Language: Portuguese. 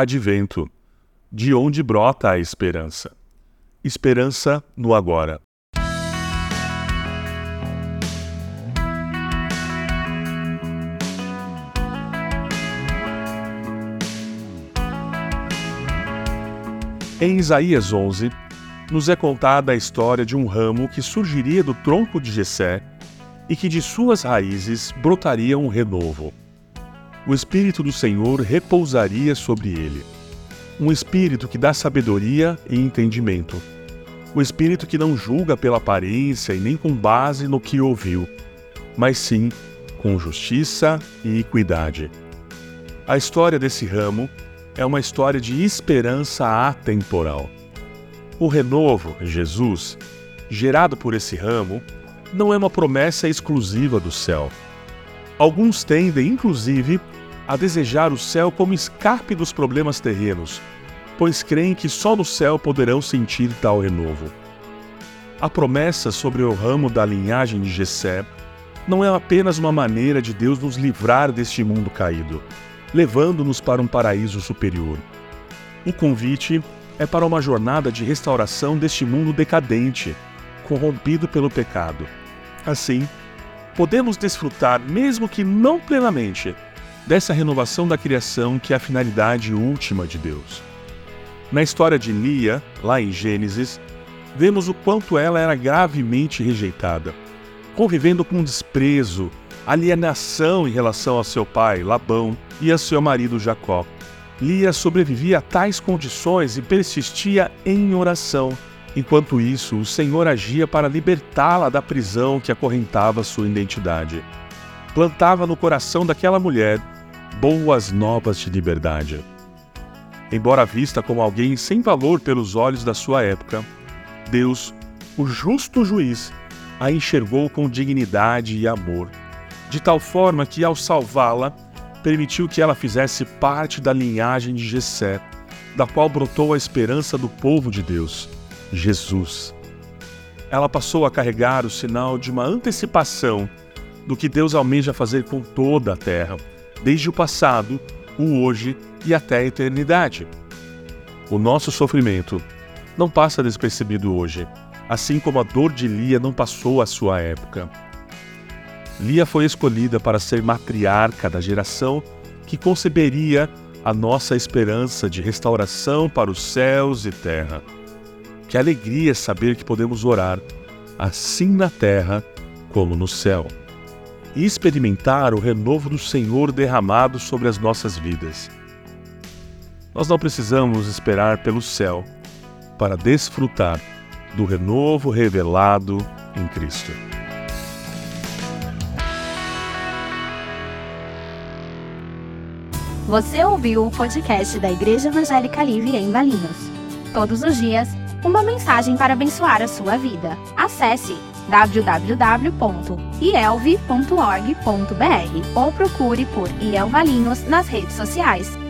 Advento, de onde brota a esperança. Esperança no agora. Em Isaías 11, nos é contada a história de um ramo que surgiria do tronco de Jessé e que de suas raízes brotaria um renovo. O Espírito do Senhor repousaria sobre ele. Um espírito que dá sabedoria e entendimento. O espírito que não julga pela aparência e nem com base no que ouviu, mas sim com justiça e equidade. A história desse ramo é uma história de esperança atemporal. O renovo, Jesus, gerado por esse ramo, não é uma promessa exclusiva do céu. Alguns tendem, inclusive, a desejar o céu como escape dos problemas terrenos, pois creem que só no céu poderão sentir tal renovo. A promessa sobre o ramo da linhagem de Jessé não é apenas uma maneira de Deus nos livrar deste mundo caído, levando-nos para um paraíso superior. O convite é para uma jornada de restauração deste mundo decadente, corrompido pelo pecado. Assim, podemos desfrutar, mesmo que não plenamente, dessa renovação da criação que é a finalidade última de Deus. Na história de Lia, lá em Gênesis, vemos o quanto ela era gravemente rejeitada, convivendo com desprezo, alienação em relação a seu pai, Labão, e a seu marido Jacó. Lia sobrevivia a tais condições e persistia em oração. Enquanto isso, o Senhor agia para libertá-la da prisão que acorrentava sua identidade. Plantava no coração daquela mulher boas novas de liberdade. Embora vista como alguém sem valor pelos olhos da sua época, Deus, o justo juiz, a enxergou com dignidade e amor de tal forma que, ao salvá-la, permitiu que ela fizesse parte da linhagem de Jessé, da qual brotou a esperança do povo de Deus, Jesus. Ela passou a carregar o sinal de uma antecipação do que Deus almeja fazer com toda a terra, desde o passado, o hoje e até a eternidade. O nosso sofrimento não passa despercebido hoje, assim como a dor de Lia não passou à sua época. Lia foi escolhida para ser matriarca da geração que conceberia a nossa esperança de restauração para os céus e terra. Que alegria saber que podemos orar, assim na terra como no céu, e experimentar o renovo do Senhor derramado sobre as nossas vidas. Nós não precisamos esperar pelo céu para desfrutar do renovo revelado em Cristo. Você ouviu o podcast da Igreja Evangélica Livre em Valinhos. Todos os dias, uma mensagem para abençoar a sua vida. Acesse www.ielve.org.br ou procure por IEL Valinhos nas redes sociais.